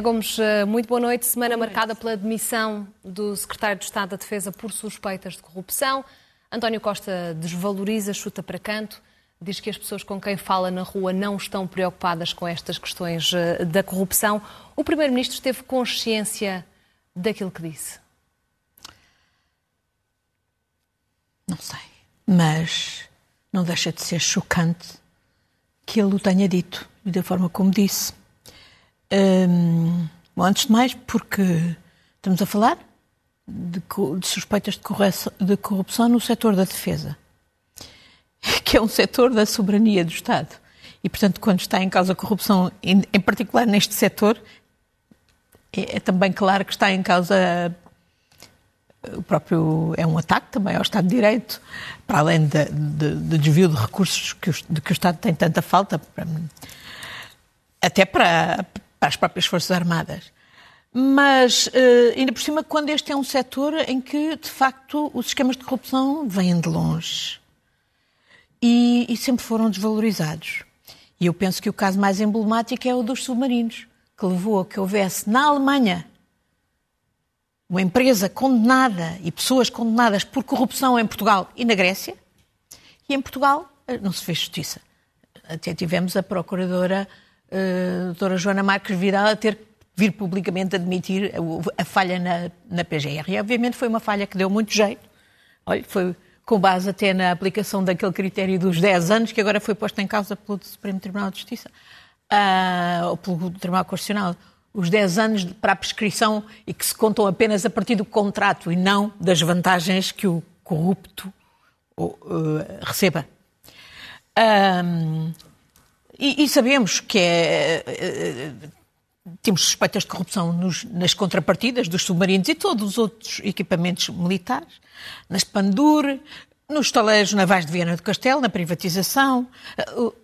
Ana Gomes, eh, muito boa noite. Semana boa noite. marcada pela demissão do secretário de Estado da Defesa por suspeitas de corrupção. António Costa desvaloriza, chuta para canto, diz que as pessoas com quem fala na rua não estão preocupadas com estas questões eh, da corrupção. O Primeiro-Ministro teve consciência daquilo que disse? Não sei, mas não deixa de ser chocante que ele o tenha dito e da forma como disse. Hum, bom, antes de mais, porque estamos a falar de, de suspeitas de corrupção, de corrupção no setor da defesa, que é um setor da soberania do Estado. E, portanto, quando está em causa a corrupção, em, em particular neste setor, é, é, também claro que está em causa o próprio é um ataque também ao Estado de Direito, para além de, de, de desvio de recursos que o, de que o Estado tem tanta falta, para, até para, para as próprias Forças Armadas. Mas, uh, ainda por cima, quando este é um setor em que, de facto, os esquemas de corrupção vêm de longe e, e sempre foram desvalorizados. E eu penso que o caso mais emblemático é o dos submarinos, que levou a que houvesse na Alemanha uma empresa condenada e pessoas condenadas por corrupção em Portugal e na Grécia, e em Portugal eh, não se fez justiça. Até tivemos a procuradora uh, doutora Joana Marques Vidal a ter vir publicamente admitir a, a falha na, na PGR. E obviamente foi uma falha que deu muito jeito. Olha, foi com base até na aplicação daquele critério dos 10 anos que agora foi posto em causa pelo Supremo Tribunal de Justiça, uh, ou pelo Tribunal Constitucional. Os 10 anos para a prescrição e que se contam apenas a partir do contrato e não das vantagens que o corrupto uh, receba. Um, e, e sabemos que é, é, temos suspeitas de corrupção nos, nas contrapartidas dos submarinos e todos os outros equipamentos militares, nas Pandur, nos estaleiros navais de Viana do Castelo, na privatização.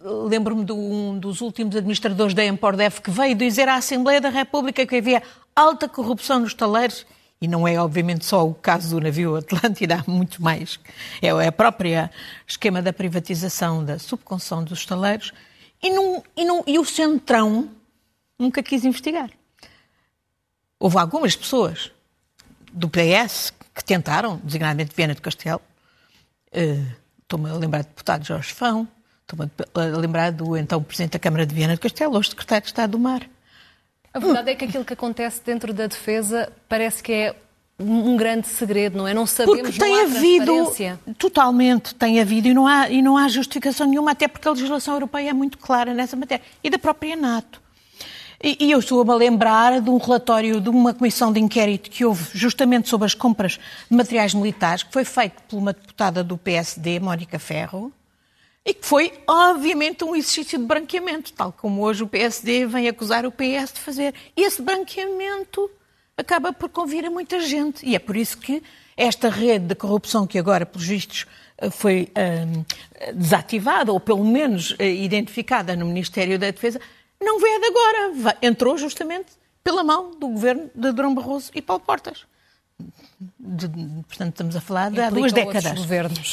Lembro-me de um dos últimos administradores da Empordef que veio dizer à Assembleia da República que havia alta corrupção nos estaleiros e não é obviamente só o caso do navio Atlântida, há muito mais. É a própria esquema da privatização, da subconção dos estaleiros, e, e, e o Centrão nunca quis investigar. Houve algumas pessoas do PS que tentaram, designadamente Viana do Castelo. Uh, Estou-me a lembrar do deputado Jorge Fão, estou-me a lembrar do então Presidente da Câmara de Viana do Castelo, hoje Secretário de Estado do Mar. A verdade é que aquilo que acontece dentro da defesa parece que é um grande segredo, não é? Não sabemos, porque tem havido, totalmente tem havido e não, há, e não há justificação nenhuma, até porque a legislação europeia é muito clara nessa matéria, e da própria NATO. E, e eu estou-me a lembrar de um relatório de uma comissão de inquérito que houve justamente sobre as compras de materiais militares, que foi feito por uma deputada do PSD, Mónica Ferro, e que foi, obviamente, um exercício de branqueamento, tal como hoje o PSD vem acusar o PS de fazer. E esse branqueamento acaba por convir a muita gente. E é por isso que esta rede de corrupção que agora, pelos vistos, eh, foi um, desativada, ou pelo menos uh, identificada no Ministério da Defesa, não veio de agora. Entrou justamente pela mão do governo de Durão Barroso e Paulo Portas. De, portanto, estamos a falar de há duas décadas.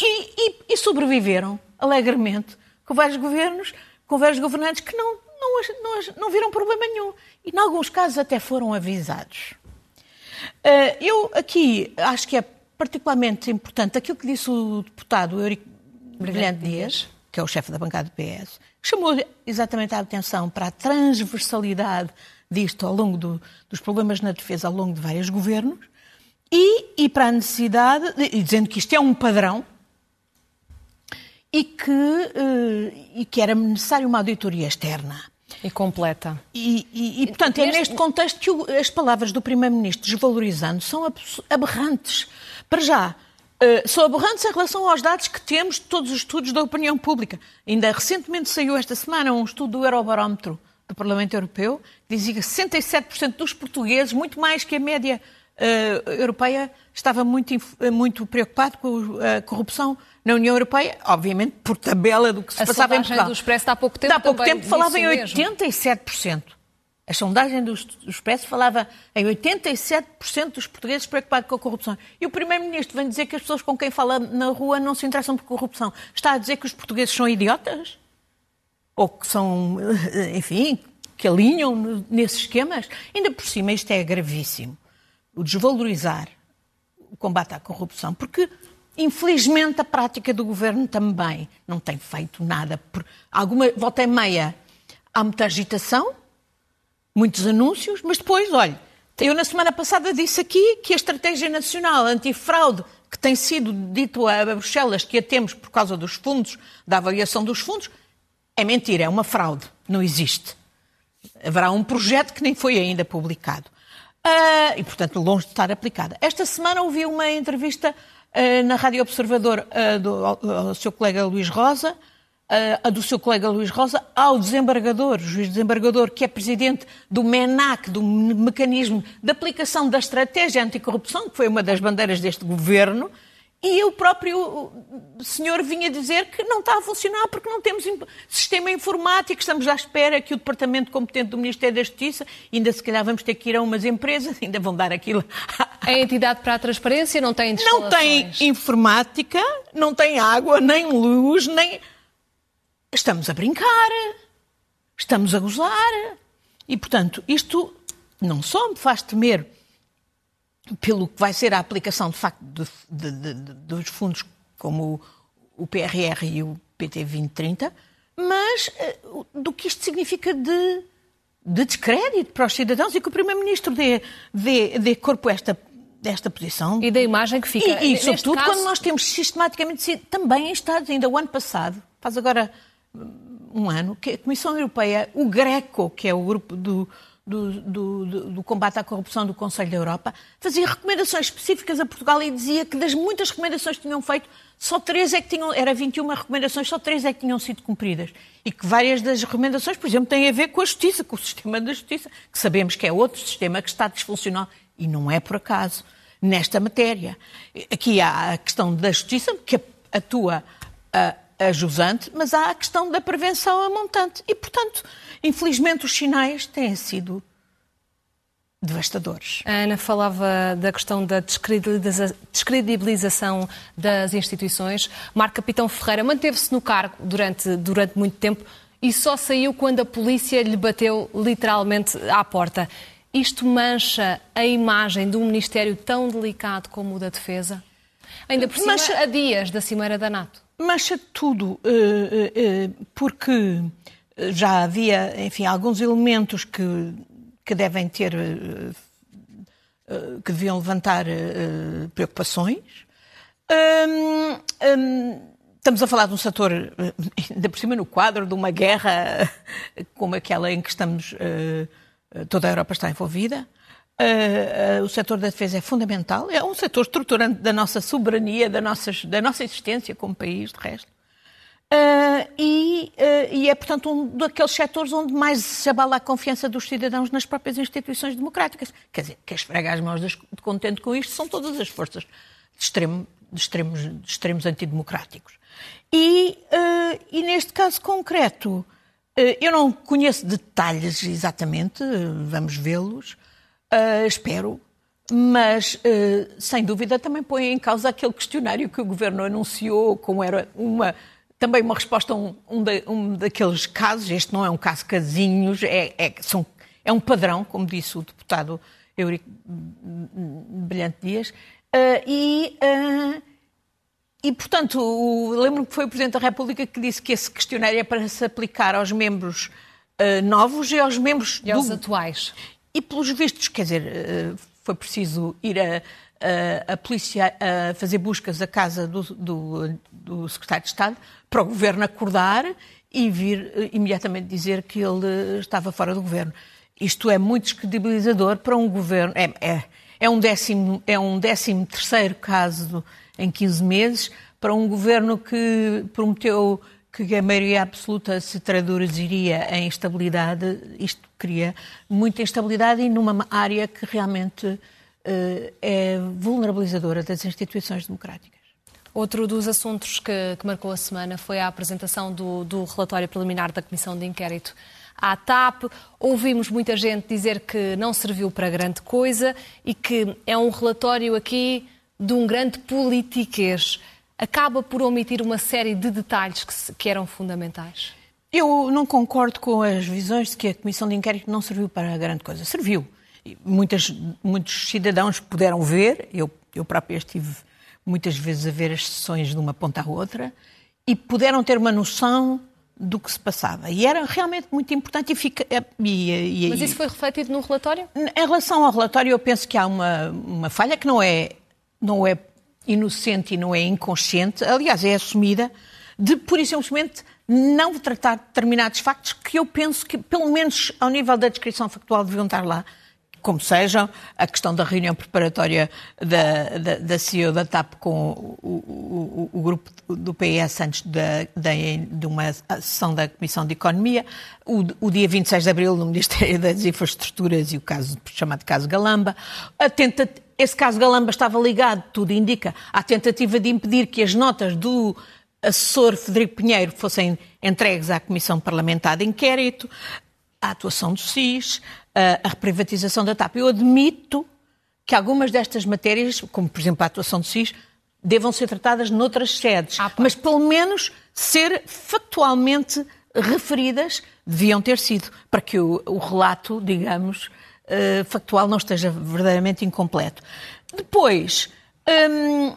E, e, e, sobreviveram alegremente com vários governos, com vários governantes que não, não, não, não viram problema nenhum. E, em alguns casos, até foram avisados. Eh, eu aqui acho que é particularmente importante aquilo que disse o deputado Eurico Brilhante Dias, que é o chefe da bancada do PS, chamou exatamente a atenção para a transversalidade disto ao longo do, dos problemas na defesa ao longo de vários governos e, e para a necessidade, e dizendo que isto é um padrão e que, uh, e que era necessário uma auditoria externa. E completa. E, e, e portanto, é neste contexto que o, as palavras do Primeiro-Ministro desvalorizando são aberrantes. Para já, uh, aberrantes em relação aos dados que temos de todos os estudos da opinião pública. Ainda recentemente saiu esta semana um estudo do Eurobarómetro do Parlamento Europeu que dizia que 67% dos portugueses, muito mais que a média uh, europeia, estava muito, muito preocupado com a corrupção na União Europeia, obviamente por tabela do que se a passava em Portugal. do Expresso há pouco tempo há pouco tempo falava em 87%. A sondagem do Expresso falava em 87% dos portugueses preocupados com a corrupção. E o Primeiro-Ministro vem dizer que as pessoas com quem fala na rua não se interessam por corrupção. Está a dizer que os portugueses são idiotas? Ou que são, enfim, que alinham nesses esquemas? Ainda por cima, isto é gravíssimo. O desvalorizar o combate à corrupção. Porque, infelizmente, a prática do governo também não tem feito nada. Por alguma volta e meia há muita agitação muitos anúncios, mas depois, olha, eu na semana passada disse aqui que a estratégia nacional antifraude que tem sido dito a Bruxelas que a temos por causa dos fundos, da avaliação dos fundos, é mentira, é uma fraude, não existe. Haverá um projeto que nem foi ainda publicado. Uh, e, portanto, longe de estar aplicada. Esta semana ouvi uma entrevista uh, na Rádio Observador uh, do, ao seu colega Luís Rosa, a do seu colega Luís Rosa ao desembargador, juiz desembargador, que é presidente do MENAC, do Mecanismo de Aplicação da Estratégia Anticorrupção, que foi uma das bandeiras deste governo, e o próprio senhor vinha dizer que não está a funcionar porque não temos sistema informático, estamos à espera que o departamento competente do Ministério da Justiça, ainda se calhar vamos ter que ir a umas empresas, ainda vão dar aquilo. A entidade para a transparência não tem Não tem informática, não tem água, nem luz, nem estamos a brincar, estamos a gozar. E, portanto, isto não só me faz temer pelo que vai ser a aplicação, de facto, de, de, de, dos fundos como o, o PRR e o PT 2030, mas uh, do que isto significa de, de descrédito para os cidadãos e que o Primeiro-Ministro dê, dê, dê corpo a esta, esta posição. E da imagem que fica. E, e sobretudo, caso... quando nós temos sistematicamente sido também em Estados, ainda o ano passado, faz agora um ano, que a Comissão Europeia, o GRECO, que é o grupo do, do, do, do, combate à corrupção do Conselho da Europa, fazia recomendações específicas a Portugal e dizia que das muitas recomendações que tinham feito, só três é que tinham, era 21 recomendações, só três é que tinham sido cumpridas. E que várias das recomendações, por exemplo, têm a ver com a justiça, com o sistema da justiça, que sabemos que é outro sistema que está disfuncional. E não é por acaso, nesta matéria. Aqui há a questão da justiça, que atua a jusante, mas há a questão da prevenção a montante. E, portanto, infelizmente, os sinais têm sido devastadores. A Ana falava da questão da descredibilização das instituições. Marco Capitão Ferreira manteve-se no cargo durante, durante muito tempo e só saiu quando a polícia lhe bateu literalmente à porta. Isto mancha a imagem de um Ministério tão delicado como o da Defesa? Ainda por cima, mancha... a dias da Cimeira da NATO. Mancha tudo, eh, eh, porque já havia, enfim, alguns elementos que, que devem ter, eh, que deviam levantar preocupações. Estamos a falar de um setor, ainda por cima no quadro de uma guerra como aquela em que estamos, toda a Europa está envolvida. Uh, uh, o setor da defesa é fundamental, é um setor estruturante da nossa soberania, da, nossas, da nossa existência como país, de resto. Uh, e, e, é, portanto, um daqueles setores onde mais se abala a confiança dos cidadãos nas próprias instituições democráticas. Quer dizer, quem esfrega as mãos de contente com isto são todas as forças de, extremo, de, extremos, de extremos antidemocráticos. E, e neste caso concreto, eu não conheço detalhes exatamente, vamos vê-los, Uh, espero, mas uh, sem dúvida também põe em causa aquele questionário que o governo anunciou, como era uma também uma resposta a um, um, de, um daqueles casos. Este não é um caso casinhos, é, é, são, é um padrão, como disse o deputado Eurico Brilhante Dias, uh, e e, portanto, lembro que foi o Presidente da República que disse que esse questionário é para se aplicar aos membros novos e aos membros e aos do... atuais. E pelos vistos, quer dizer, eh, foi preciso ir a, a, a polícia a fazer buscas à casa do, do, do, secretário de Estado para o governo acordar e vir eh, imediatamente dizer que ele estava fora do governo. Isto é muito descredibilizador para um governo. É, é, é, um, décimo, é um décimo terceiro caso em 15 meses para um governo que prometeu que a maioria absoluta se traduziria em instabilidade, isto cria muita instabilidade e numa área que realmente uh, é vulnerabilizadora das instituições democráticas. Outro dos assuntos que, que marcou a semana foi a apresentação do, do relatório preliminar da Comissão de Inquérito à TAP. Ouvimos muita gente dizer que não serviu para grande coisa e que é um relatório aqui de um grande politiquês. Acaba por omitir uma série de detalhes que, que eram fundamentais. Eu não concordo com as visões de que a Comissão de Inquérito não serviu para grande coisa. Serviu. Muitas, muitos cidadãos puderam ver, eu, eu própria estive muitas vezes a ver as sessões de uma ponta à outra, e puderam ter uma noção do que se passava. E era realmente muito importante. E fica, e, e, Mas isso foi refletido no relatório? Em relação ao relatório, eu penso que há uma, uma falha que não é, não é inocente e não é inconsciente, aliás, é assumida, de pura e simplesmente não tratar determinados factos que eu penso que, pelo menos ao nível da descrição factual, deviam estar lá. Como sejam, a questão da reunião preparatória da, da, da CEO da TAP com o, o, o grupo do PS antes de, de, de, uma sessão da Comissão de Economia, o, dia 26 de Abril no Ministério das Infraestruturas e o caso chamado caso Galamba, tenta, esse caso Galamba estava ligado, tudo indica, à tentativa de impedir que as notas do assessor Federico Pinheiro fossem entregues à Comissão Parlamentar de Inquérito, a atuação do SIS, a reprivatização da TAP. Eu admito que algumas destas matérias, como por exemplo a atuação do SIS, devam ser tratadas noutras sedes, ah, mas pelo menos ser factualmente referidas, deviam ter sido, para que o, o relato, digamos, uh, factual não esteja verdadeiramente incompleto. Depois, Hum, uh,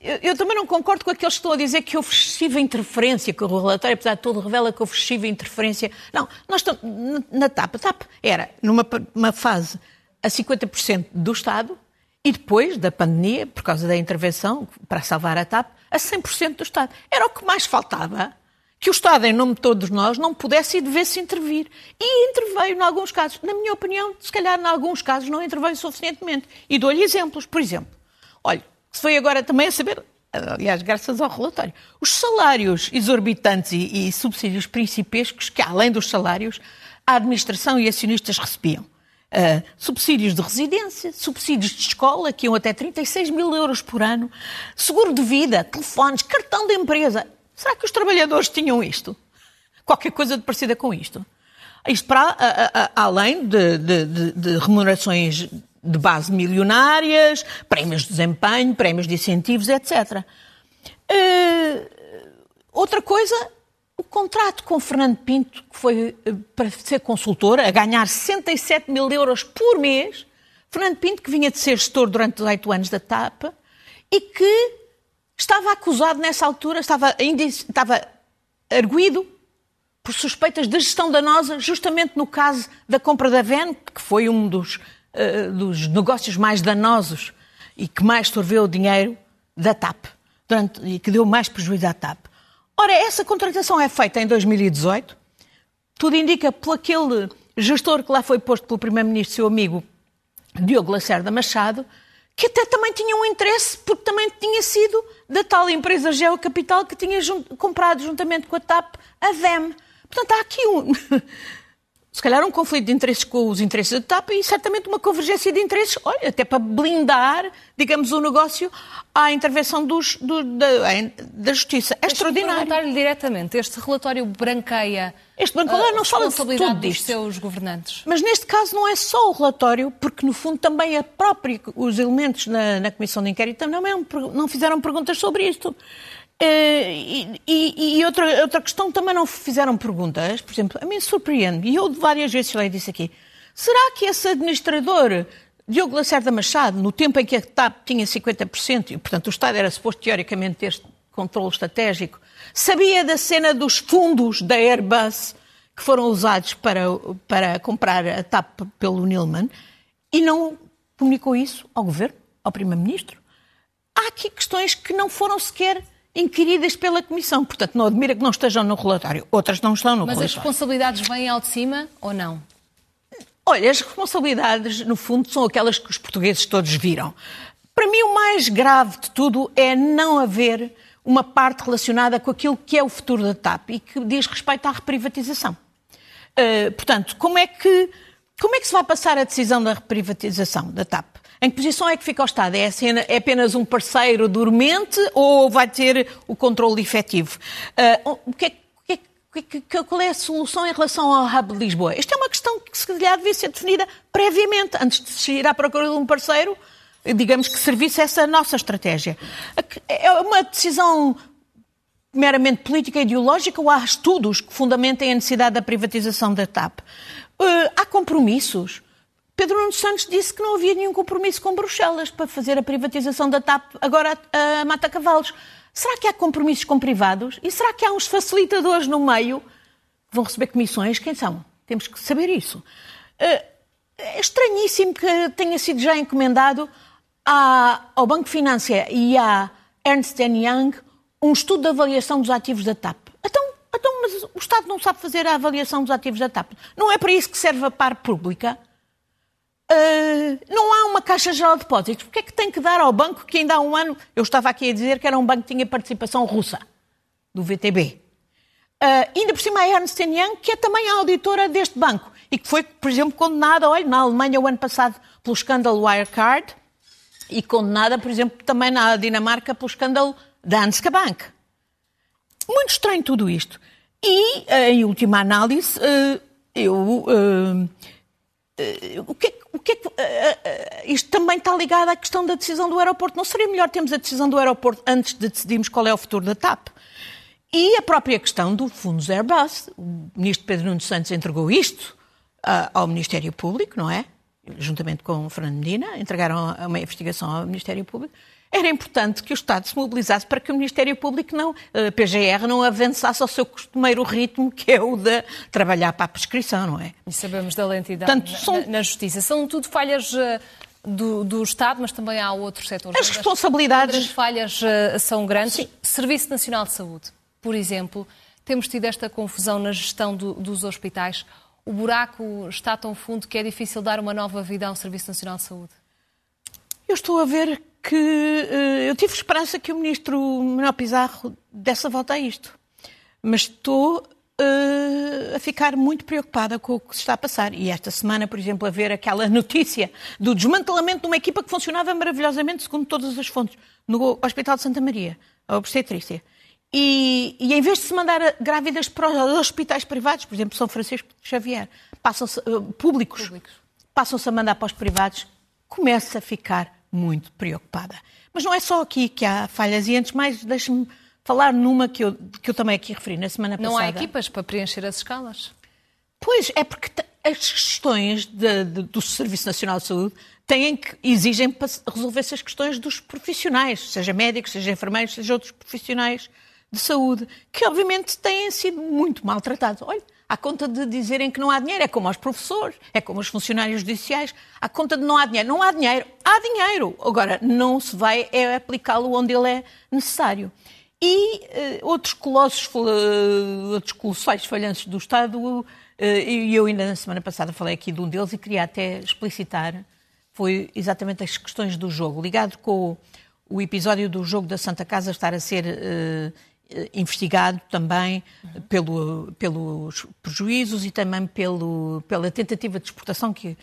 eu, eu, também não concordo com aqueles que estão a dizer que houve excessiva interferência, que o relatório, apesar de tudo, revela que houve excessiva interferência. Não, nós estamos na TAP. A TAP era numa fase a 50% do Estado e depois da pandemia, por causa da intervenção para salvar a TAP, a 100% do Estado. Era o que mais faltava que o Estado, em nome de todos nós, não pudesse e devesse intervir. E interveio em alguns casos. Na minha opinião, se calhar, em alguns casos, não interveio suficientemente. E dou-lhe exemplos. Por exemplo, Olha, se foi agora também a saber, aliás, graças ao relatório, os salários exorbitantes e, e subsídios principescos que, além dos salários, a administração e acionistas recebiam. Uh, subsídios de residência, subsídios de escola, que iam até 36 mil euros por ano, seguro de vida, telefones, cartão de empresa. Será que os trabalhadores tinham isto? Qualquer coisa de parecida com isto? Isto para, a, a, a, além de, de, de, de remunerações de base milionárias, prémios de desempenho, prémios de incentivos, etc. Uh, eh, outra coisa, o contrato com Fernando Pinto, que foi uh, para ser consultor, a ganhar 67 mil euros por mês. Fernando Pinto, que vinha de ser gestor durante oito anos da TAP e que estava acusado nessa altura, estava, estava arguído por suspeitas de gestão danosa, justamente no caso da compra da VEN, que foi um dos uh, dos negócios mais danosos e que mais sorveu o dinheiro da TAP durante, e que deu mais prejuízo à TAP. Ora, essa contratação é feita em 2018. Tudo indica por aquele gestor que lá foi posto pelo Primeiro-Ministro, seu amigo Diogo Lacerda Machado, que até também tinha um interesse, porque também tinha sido da tal empresa Geocapital que tinha comprado juntamente com a TAP a VEM. Portanto, há aqui um, se calhar um conflito de interesses com os interesses da TAP e certamente uma convergência de interesses, olha, até para blindar, digamos, o negócio à intervenção dos, do, da, da Justiça. É extraordinário. perguntar-lhe diretamente, este relatório branqueia este relatório uh, não fala de tudo dos seus governantes. Mas neste caso não é só o relatório, porque no fundo também a própria, os elementos na, na Comissão de Inquérito também não, não fizeram perguntas sobre isto. Uh, e, e outra, outra questão também não fizeram perguntas, por exemplo, a mim surpreende, e eu várias vezes já disse aqui, será que esse administrador, Diogo Lacerda Machado, no tempo em que a TAP tinha 50%, e portanto o Estado era suposto teoricamente ter este controle estratégico, sabia da cena dos fundos da Airbus que foram usados para, para comprar a TAP pelo Nilman e não comunicou isso ao Governo, ao Primeiro-Ministro? Há aqui questões que não foram sequer inquiridas pela Comissão. Portanto, não admira que não estejam no relatório. Outras não estão no Mas relatório. Mas as responsabilidades vêm ao de cima ou não? Olha, as responsabilidades, no fundo, são aquelas que os portugueses todos viram. Para mim, o mais grave de tudo é não haver uma parte relacionada com aquilo que é o futuro da TAP e que diz respeito à reprivatização. Uh, portanto, como é, que, como é que se vai passar a decisão da reprivatização da TAP? Em que posição é que fica o Estado? É, é apenas um parceiro dormente ou vai ter o controle efetivo? Uh, o que é, qual é a solução em relação ao Hub de Lisboa? Esta é uma questão que se calhar devia ser definida previamente, antes de se ir à procura de um parceiro, digamos que servisse essa nossa estratégia. É uma decisão meramente política e ideológica ou há estudos que fundamentem a necessidade da privatização da TAP? Uh, há compromissos? Pedro Nuno Santos disse que não havia nenhum compromisso com Bruxelas para fazer a privatização da TAP agora a Mata Cavalos. Será que há compromissos com privados? E será que há uns facilitadores no meio que vão receber comissões? Quem são? Temos que saber isso. Eh, é estranhíssimo que tenha sido já encomendado ao Banco Financeiro e à Ernst Young um estudo de avaliação dos ativos da TAP. Então, então, mas o Estado não sabe fazer a avaliação dos ativos da TAP. Não é para isso que serve a par pública? Uh, não há uma Caixa Geral de Depósitos. Porquê é que tem que dar ao banco que ainda há um ano, eu estava aqui a dizer que era um banco que tinha participação russa, do VTB. Uh, ah, ainda por cima a Ernst Young, que é também a auditora deste banco e que foi, por exemplo, condenada, olha, na Alemanha o ano passado pelo escândalo Wirecard e condenada, por exemplo, também na Dinamarca pelo escândalo Danske Bank. Muito estranho tudo isto. E, em última análise, eu o que, que, uh, uh, isto também está ligado à questão da decisão do aeroporto. Não seria melhor termos a decisão do aeroporto antes de decidirmos qual é o futuro da TAP? E a própria questão do fundos Airbus. O ministro Pedro Nuno Santos entregou isto uh, ao Ministério Público, não é? Juntamente com o Fernando Medina, entregaram uma investigação ao Ministério Público era importante que o Estado se mobilizasse para que o Ministério Público, não, a PGR, não avançasse ao seu costumeiro ritmo, que é o de trabalhar para a prescrição, não é? E sabemos da lentidão Portanto, são... na, na, Justiça. São tudo falhas eh, do, do, Estado, mas também há outros setores. As responsabilidades... As falhas uh, são grandes. Sim. Serviço Nacional de Saúde, por exemplo, temos tido esta confusão na gestão do, dos hospitais. O buraco está tão fundo que é difícil dar uma nova vida ao Serviço Nacional de Saúde. Eu estou a ver que uh, eu tive esperança que o ministro Manuel Pizarro desse a volta a isto. Mas estou uh, a ficar muito preocupada com o que se está a passar. E esta semana, por exemplo, a ver aquela notícia do desmantelamento de uma equipa que funcionava maravilhosamente, segundo todas as fontes, no Hospital de Santa Maria, a obstetrícia. E, e, em vez de se mandar grávidas para os hospitais privados, por exemplo, São Francisco Xavier, passam uh, públicos, públicos, passam-se a mandar para os privados, começa a ficar muito preocupada. Mas não é só aqui que há falhas, e antes mais, deixe-me falar numa que eu, que eu também aqui referi na semana não passada. Não há equipas para preencher as escalas? Pois, é porque as questões de, de, do Serviço Nacional de Saúde têm que, exigem para resolver essas questões dos profissionais, seja médicos, seja enfermeiros, seja outros profissionais de saúde, que obviamente têm sido muito maltratados. Olha, à conta de dizerem que não há dinheiro. É como aos professores, é como aos funcionários judiciais. À conta de não há dinheiro. Não há dinheiro. Há dinheiro. Agora, não se vai é aplicá-lo onde ele é necessário. E uh, outros colossos, uh, outros colossais falhanços do Estado, uh, e eu ainda na semana passada falei aqui de um deles e queria até explicitar, foi exatamente as questões do jogo, ligado com o, episódio do jogo da Santa Casa estar a ser eh, investigado também pelo, pelos prejuízos e também pelo, pela tentativa de exportação que,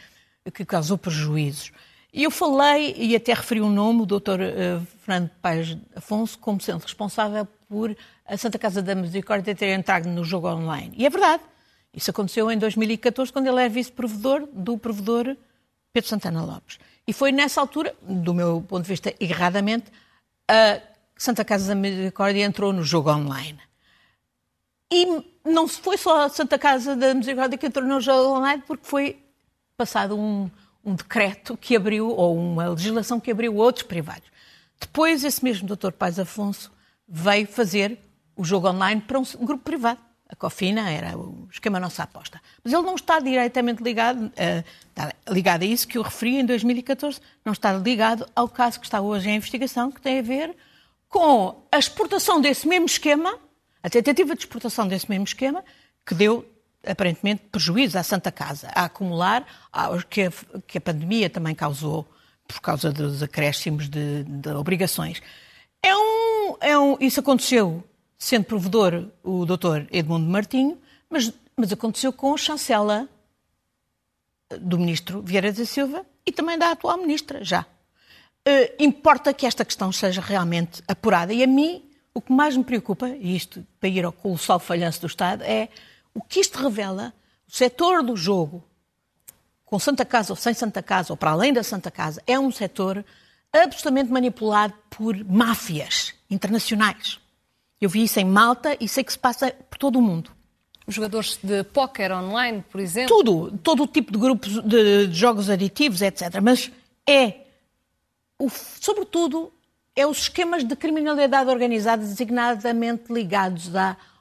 que causou prejuízos. E eu falei, e até referi o um nome, o Dr. Eh, Fernando Paes Afonso, como sendo responsável por a Santa Casa da Misericórdia ter entrado no jogo online. E é verdade. Isso aconteceu em 2014, quando ele era vice-provedor do provedor Pedro Santana Lopes. E foi nessa altura, do meu ponto de vista erradamente, Santa Casa da Misericórdia entrou no jogo online. E não foi só a Santa Casa da Misericórdia que entrou no jogo online, porque foi passado um, um decreto que abriu, ou uma legislação que abriu outros privados. Depois, esse mesmo Dr. Paz Afonso veio fazer o jogo online para um grupo privado. A Cofina era o esquema nossa aposta. Mas ele não está diretamente ligado, uh, está ligado a isso que eu referi em 2014, não está ligado ao caso que está hoje em investigação, que tem a ver com a exportação desse mesmo esquema, a tentativa de exportação desse mesmo esquema, que deu aparentemente prejuízo à Santa Casa, a acumular que a, que a pandemia também causou por causa dos acréscimos de, de obrigações. É um, é um, isso aconteceu sendo provedor o doutor Edmundo Martinho, mas, mas aconteceu com a chancela do ministro Vieira da Silva e também da atual ministra, já. Uh, importa que esta questão seja realmente apurada. E a mim, o que mais me preocupa, e isto para ir ao colossal falhanço do Estado, é o que isto revela, o setor do jogo, com Santa Casa ou sem Santa Casa, ou para além da Santa Casa, é um setor absolutamente manipulado por máfias internacionais. Eu vi isso em Malta e sei que se passa por todo o mundo. Os jogadores de póquer online, por exemplo? Tudo, todo o tipo de grupos de, de jogos aditivos, etc. Mas é, o, sobretudo, é os esquemas de criminalidade organizada designadamente ligados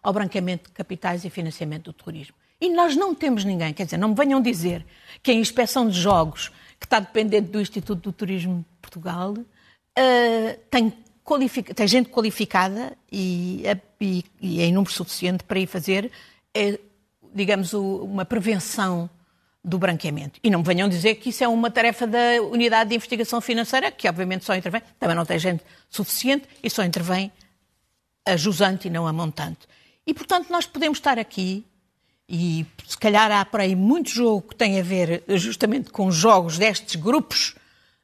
ao branqueamento de capitais e financiamento do terrorismo. E nós não temos ninguém, quer dizer, não me venham dizer que a inspeção de jogos, que está dependente do Instituto do Turismo de Portugal, uh, tem, tem, gente qualificada e, e, e, em número suficiente para ir fazer, é, digamos, o, uma prevenção do branqueamento. E não me venham dizer que isso é uma tarefa da Unidade de Investigação Financeira, que obviamente só intervém, também não tem gente suficiente e só intervém a jusante e não a montante. E, portanto, nós podemos estar aqui e se calhar há por aí muito jogo que tem a ver justamente com jogos destes grupos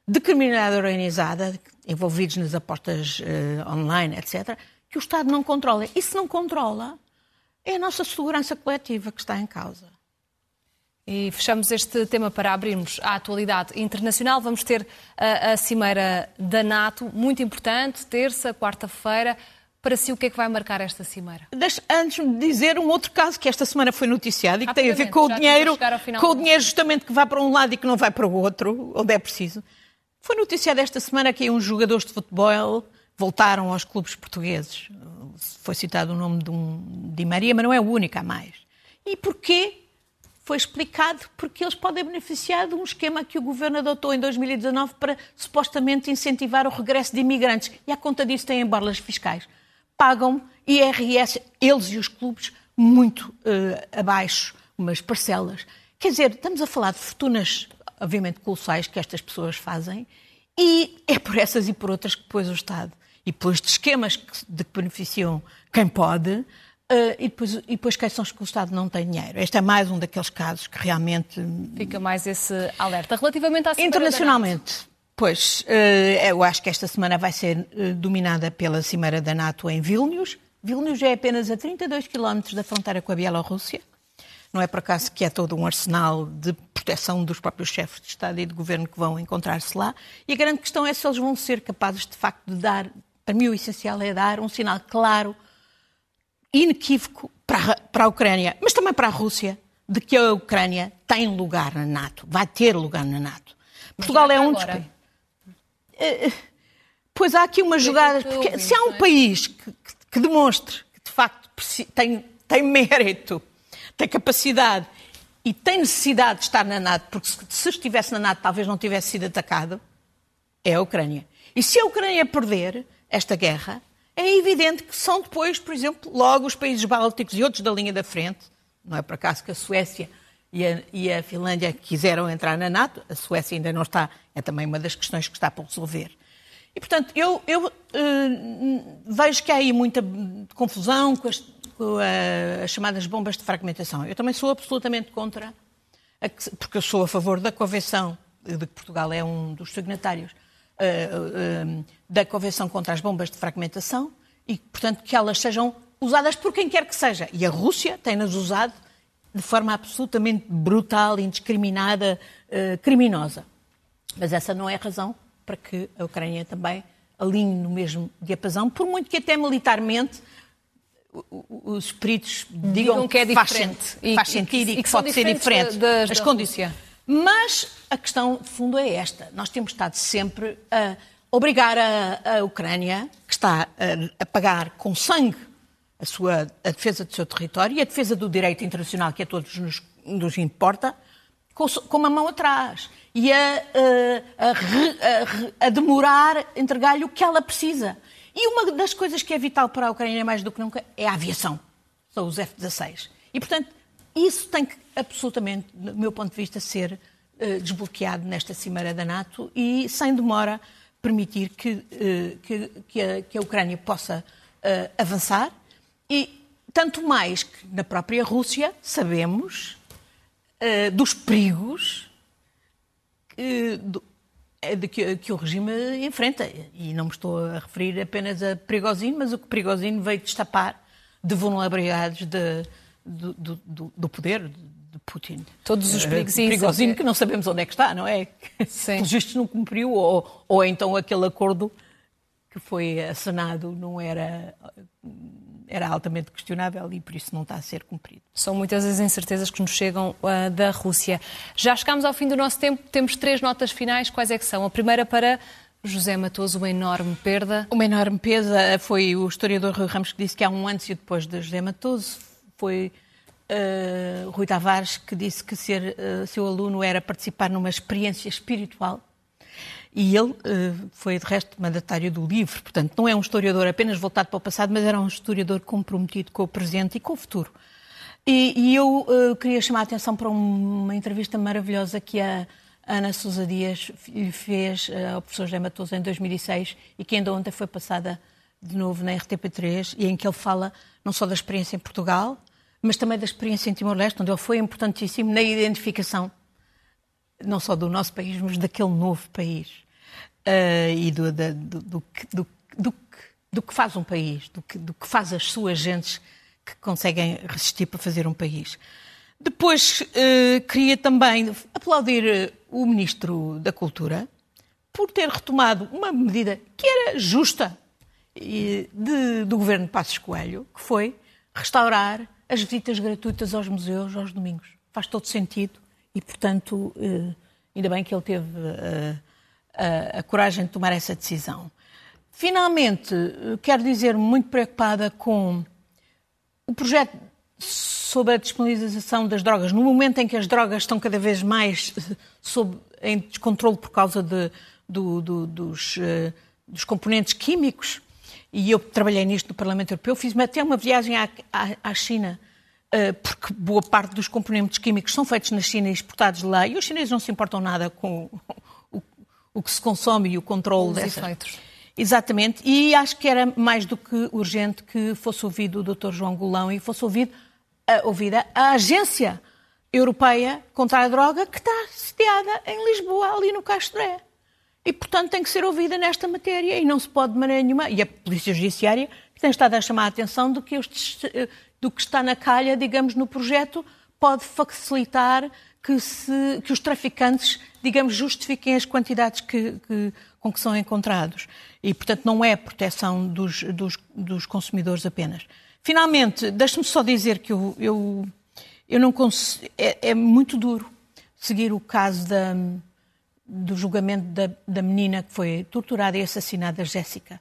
de criminalidade organizada, envolvidos nas apostas uh, online, etc., que o Estado não controla. E se não controla, é a nossa segurança coletiva que está em causa. E fechamos este tema para abrirmos a atualidade internacional. Vamos ter a, a Cimeira da NATO, muito importante, terça, quarta-feira. Para si, o que é que vai marcar esta cimeira? Deixe, antes de dizer um outro caso que esta semana foi noticiado e que tem a ver com o dinheiro, com o dinheiro justamente que vai para um lado e que não vai para o outro, onde é preciso. Foi noticiado esta semana que uns jogadores de futebol voltaram aos clubes portugueses. Foi citado o nome de um Di Maria, mas não é o único, há mais. E porquê? Foi explicado porque eles podem beneficiar de um esquema que o governo adotou em 2019 para supostamente incentivar o regresso de imigrantes. E à conta disso têm borlas fiscais pagam IRS, eles e os clubes, muito uh, abaixo, umas parcelas. Quer dizer, estamos a falar de fortunas, obviamente, colossais que estas pessoas fazem, e é por essas e por outras que depois o Estado, e de esquemas de que beneficiam quem pode, Uh, e, depois, e depois quem são os que o Estado não tem dinheiro. Este é mais um daqueles casos que realmente. Fica mais esse alerta. Relativamente à Internacionalmente, Pois, eh, eu acho que esta semana vai ser eh, dominada pela Cimeira da NATO em Vilnius. Vilnius é apenas a 32 quilómetros da fronteira com a Bielorrússia. Não é por acaso que é todo um arsenal de proteção dos próprios chefes de Estado e de governo que vão encontrar-se lá. E a grande questão é se eles vão ser capazes, de facto, de dar, para mim o essencial é dar um sinal claro, inequívoco para, para a Ucrânia, mas também para a Rússia, de que a Ucrânia tem lugar na NATO, vai ter lugar na NATO. Portugal é um dos eh, pois há aqui umas jogadas. Porque se há um país que, que, que demonstre que de facto tem, tem mérito, tem capacidade e tem necessidade de estar na NATO, porque se, se estivesse na NATO talvez não tivesse sido atacado, é a Ucrânia. E se a Ucrânia perder esta guerra, é evidente que são depois, por exemplo, logo os países bálticos e outros da linha da frente, não é por acaso que a Suécia e a, e a Finlândia quiseram entrar na NATO, a Suécia ainda não está, é também uma das questões que está por resolver. E, portanto, eu, eu uh, vejo que há aí muita confusão com as, com a, as chamadas bombas de fragmentação. Eu também sou absolutamente contra, a, porque eu sou a favor da Convenção, de que Portugal é um dos signatários, uh, uh, da Convenção contra as bombas de fragmentação e, portanto, que elas sejam usadas por quem quer que seja. E a Rússia tem-nas usado de forma absolutamente brutal, indiscriminada, uh, criminosa. Mas essa não é a razão para que a Ucrânia também alinhe no mesmo diapasão, por muito que até militarmente os espíritos digam, digam que é diferente faz, e, faz sentido e, e que, que pode ser diferente das, as condições. Mas a questão de fundo é esta. Nós temos estado sempre a obrigar a, a Ucrânia, que está a, a pagar com sangue a, sua, a defesa do seu território e a defesa do direito internacional, que a todos nos, nos importa, com, com, uma mão atrás. E a, a, a, demorar entregar-lhe o que ela precisa. E uma das coisas que é vital para a Ucrânia mais do que nunca é a aviação. São os F-16. E, portanto, isso tem que absolutamente, do meu ponto de vista, ser uh, desbloqueado nesta cimeira da NATO e, sem demora, permitir que, uh, que, que, a, que, a, Ucrânia possa uh, avançar e tanto mais que na própria Rússia sabemos dos perigos de que, que, o regime enfrenta. E não me estou a referir apenas a Prigozhin, mas o que Prigozhin veio destapar de vulnerabilidades de, do, do, do poder de Putin. Todos os perigos. Prigozhin que não sabemos onde é que está, não é? Sim. Os justos não cumpriu, ou, ou então aquele acordo que foi assinado não era era altamente questionável e por isso não está a ser cumprido. São muitas as incertezas que nos chegam uh, da Rússia. Já chegámos ao fim do nosso tempo, temos três notas finais. Quais é que são? A primeira para José Matoso, uma enorme perda. Uma enorme perda foi o historiador Rui Ramos que disse que há um antes e depois de José Matoso. Foi uh, Rui Tavares que disse que ser uh, seu aluno era participar numa experiência espiritual e ele uh, foi, de resto, mandatário do livro. Portanto, não é um historiador apenas voltado para o passado, mas era um historiador comprometido com o presente e com o futuro. E, e eu queria chamar a atenção para uma entrevista maravilhosa que a Ana Sousa Dias lhe fez ao professor José Matoso em 2006 e que ainda ontem foi passada de novo na RTP3 e em que ele fala não só da experiência em Portugal, mas também da experiência em Timor-Leste, onde ele foi importantíssimo na identificação não só do nosso país, mas daquele novo país uh, e do, do, do, do, do, do, que faz um país, do que, do que faz as suas gentes que conseguem resistir para fazer um país. Depois, uh, queria também aplaudir eh, o Ministro da Cultura por ter retomado uma medida que era justa de, do governo de Passos Coelho, que foi restaurar as visitas gratuitas aos museus aos domingos. Faz todo sentido e, portanto, ainda bem que ele teve a, a coragem de tomar essa decisão. Finalmente, quero dizer, muito preocupada com o projeto sobre a disponibilização das drogas. No momento em que as drogas estão cada vez mais sob, em descontrole por causa de, do, do, dos, dos, componentes químicos, e eu trabalhei nisto no Parlamento Europeu, fiz até uma viagem à, à, à China, uh, porque boa parte dos componentes químicos são feitos na China e exportados lá, e os chineses não se importam nada com o que se consome e o controle Os dessas... efeitos. Exatamente, e acho que era mais do que urgente que fosse ouvido o Dr. João Golão e fosse ouvido, uh, ouvida a Agência Europeia contra a Droga, que está sediada em Lisboa, ali no Castoré. E, portanto, tem que ser ouvida nesta matéria e não se pode de maneira nenhuma. E a Polícia Judiciária tem estado a chamar a atenção do que, este, do que está na calha, digamos, no projeto, pode facilitar que, se, que os traficantes, digamos, justifiquem as quantidades que, que, com que são encontrados. E, portanto, não é proteção dos, dos, dos consumidores apenas. Finalmente, deixe-me só dizer que eu, eu, eu não consigo. É, é, muito duro seguir o caso da, do julgamento da, da menina que foi torturada e assassinada, Jéssica,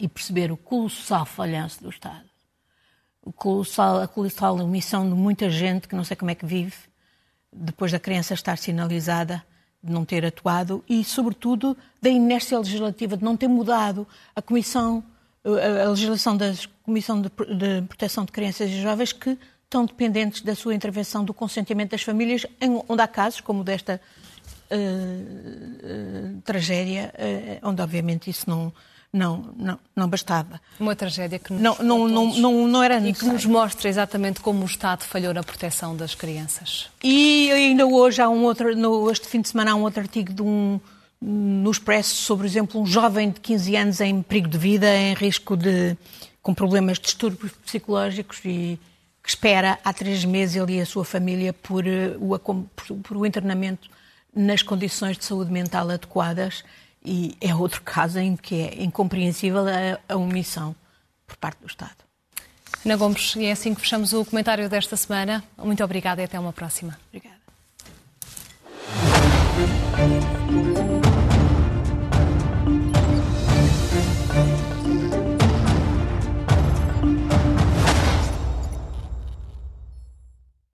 e perceber o colossal falhanço do Estado. O colossal, a colossal omissão de muita gente que não sei como é que vive, depois da criança estar sinalizada, de não ter atuado e, sobretudo, da inércia legislativa, de não ter mudado a Comissão, a legislação da Comissão de Proteção de Crianças e Jovens que estão dependentes da sua intervenção, do consentimento das famílias, onde há casos como desta tragédia, uh, onde obviamente isso não, não, não, não bastava. Uma tragédia que nos não, não, não, não, não era necessário. E que nos mostra exatamente como o Estado falhou na proteção das crianças. E ainda hoje, há um outro, no, este fim de semana, há um outro artigo de um, no Expresso sobre, por exemplo, um jovem de 15 anos em perigo de vida, em risco de. com problemas de distúrbios psicológicos e que espera há três meses ele e a sua família por, eh, o, por, por o internamento nas condições de saúde mental adequadas e é outro caso em que é incompreensível a, a omissão por parte do Estado. Ana Gomes, e é assim que fechamos o comentário desta semana. Muito obrigada e até uma próxima. Obrigada.